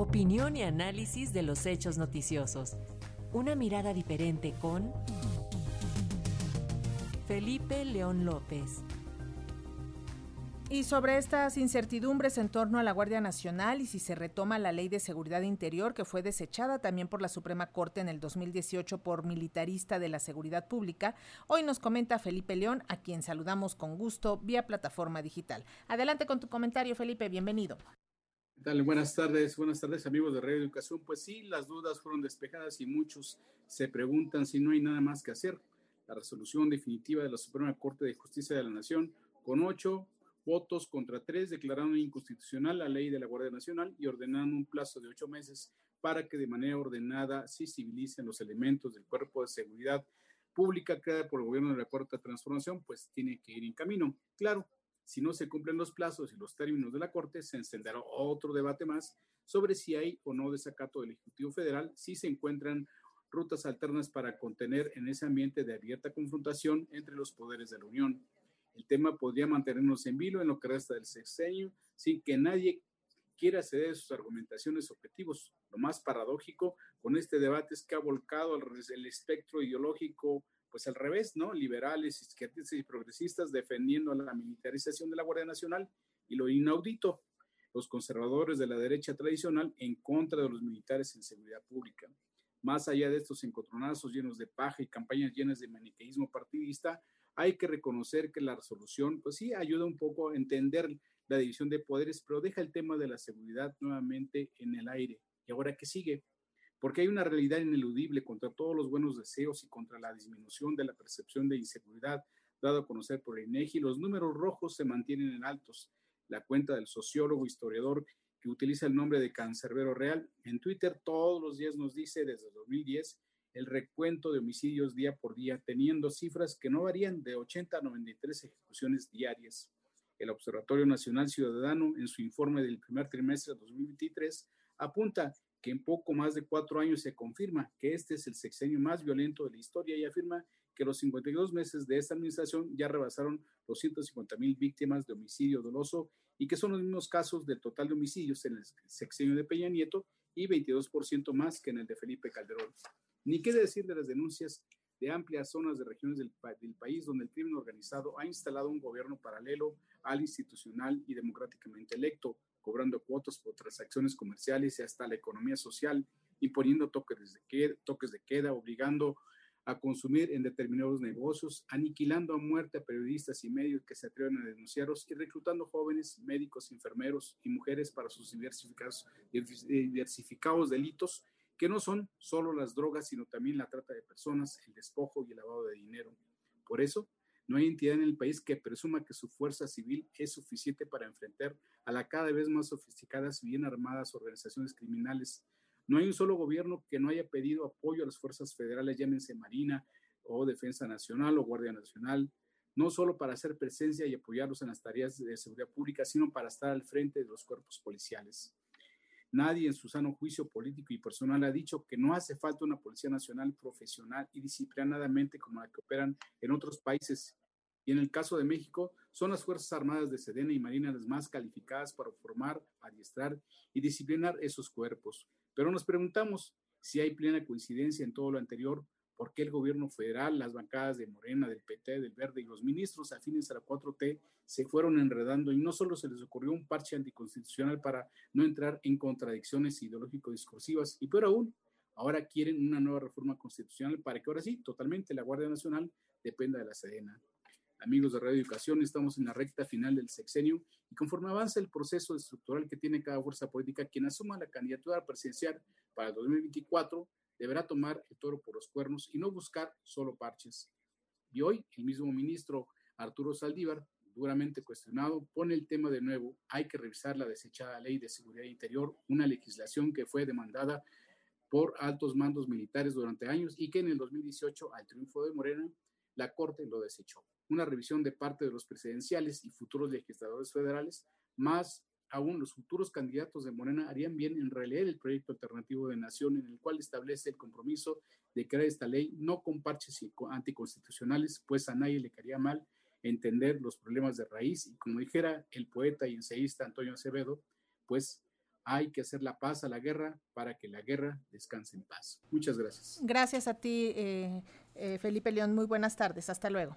Opinión y análisis de los hechos noticiosos. Una mirada diferente con Felipe León López. Y sobre estas incertidumbres en torno a la Guardia Nacional y si se retoma la Ley de Seguridad Interior que fue desechada también por la Suprema Corte en el 2018 por militarista de la Seguridad Pública, hoy nos comenta Felipe León, a quien saludamos con gusto vía plataforma digital. Adelante con tu comentario, Felipe, bienvenido. ¿Qué tal? Buenas tardes, buenas tardes amigos de Radio Educación. Pues sí, las dudas fueron despejadas y muchos se preguntan si no hay nada más que hacer. La resolución definitiva de la Suprema Corte de Justicia de la Nación, con ocho votos contra tres declararon inconstitucional la ley de la Guardia Nacional y ordenaron un plazo de ocho meses para que de manera ordenada se civilicen los elementos del cuerpo de seguridad pública creada por el gobierno de la Cuarta Transformación, pues tiene que ir en camino. Claro, si no se cumplen los plazos y los términos de la Corte, se encenderá otro debate más sobre si hay o no desacato del Ejecutivo Federal, si se encuentran rutas alternas para contener en ese ambiente de abierta confrontación entre los poderes de la Unión. El tema podría mantenernos en vilo en lo que resta del sexenio sin que nadie quiera ceder sus argumentaciones objetivos. Lo más paradójico con este debate es que ha volcado el, espectro ideológico pues al revés, ¿no? Liberales, izquierdistas y progresistas defendiendo la militarización de la Guardia Nacional y lo inaudito, los conservadores de la derecha tradicional en contra de los militares en seguridad pública. Más allá de estos encontronazos llenos de paja y campañas llenas de maniqueísmo partidista, hay que reconocer que la resolución, pues sí, ayuda un poco a entender la división de poderes, pero deja el tema de la seguridad nuevamente en el aire. ¿Y ahora qué sigue? Porque hay una realidad ineludible contra todos los buenos deseos y contra la disminución de la percepción de inseguridad dado a conocer por el INEGI, los números rojos se mantienen en altos. La cuenta del sociólogo historiador que utiliza el nombre de Cancerbero Real en Twitter todos los días nos dice desde 2010 el recuento de homicidios día por día, teniendo cifras que no varían de 80 a 93 ejecuciones diarias. El Observatorio Nacional Ciudadano, en su informe del primer trimestre de 2023, apunta que en poco más de cuatro años se confirma que este es el sexenio más violento de la historia y afirma que los 52 meses de esta administración ya rebasaron los 150 mil víctimas de homicidio doloso y que son los mismos casos del total de homicidios en el sexenio de Peña Nieto y 22% más que en el de Felipe Calderón. Ni qué decir de las denuncias de amplias zonas de regiones del, país donde el crimen organizado ha instalado un gobierno paralelo al institucional y democráticamente electo, cobrando cuotas por transacciones comerciales y hasta la economía social, imponiendo toques de queda, toques de queda obligando a consumir en determinados negocios, aniquilando a muerte a periodistas y medios que se atreven a denunciarlos y reclutando jóvenes, médicos, enfermeros y mujeres para sus diversificados, diversificados delitos que no son solo las drogas, sino también la trata de personas, el despojo y el lavado de dinero. Por eso, no hay entidad en el país que presuma que su fuerza civil es suficiente para enfrentar a la cada vez más sofisticadas y bien armadas organizaciones criminales. No hay un solo gobierno que no haya pedido apoyo a las fuerzas federales, llámense Marina o Defensa Nacional o Guardia Nacional, no solo para hacer presencia y apoyarlos en las tareas de seguridad pública, sino para estar al frente de los cuerpos policiales. Nadie en su sano juicio político y personal ha dicho que no hace falta una Policía Nacional profesional y disciplinadamente como la que operan en otros países. Y en el caso de México, son las Fuerzas Armadas de Sedena y Marina las más calificadas para formar, adiestrar y disciplinar esos cuerpos. Pero nos preguntamos si hay plena coincidencia en todo lo anterior por qué el gobierno federal, las bancadas de Morena, del PT, del Verde y los ministros afines a la 4T se fueron enredando y no solo se les ocurrió un parche anticonstitucional para no entrar en contradicciones ideológico-discursivas, y peor aún, ahora quieren una nueva reforma constitucional para que ahora sí, totalmente la Guardia Nacional dependa de la Sedena. Amigos de Radio Educación, estamos en la recta final del sexenio y conforme avanza el proceso estructural que tiene cada fuerza política, quien asuma la candidatura presidencial para el 2024 deberá tomar el toro por los cuernos y no buscar solo parches. Y hoy el mismo ministro Arturo Saldívar, duramente cuestionado, pone el tema de nuevo. Hay que revisar la desechada ley de seguridad interior, una legislación que fue demandada por altos mandos militares durante años y que en el 2018, al triunfo de Morena, la Corte lo desechó. Una revisión de parte de los presidenciales y futuros legisladores federales, más aún los futuros candidatos de Morena harían bien en releer el proyecto alternativo de nación en el cual establece el compromiso de crear esta ley no con parches anticonstitucionales, pues a nadie le caería mal entender los problemas de raíz y como dijera el poeta y ensayista Antonio Acevedo, pues hay que hacer la paz a la guerra para que la guerra descanse en paz. Muchas gracias. Gracias a ti, eh, eh, Felipe León. Muy buenas tardes. Hasta luego.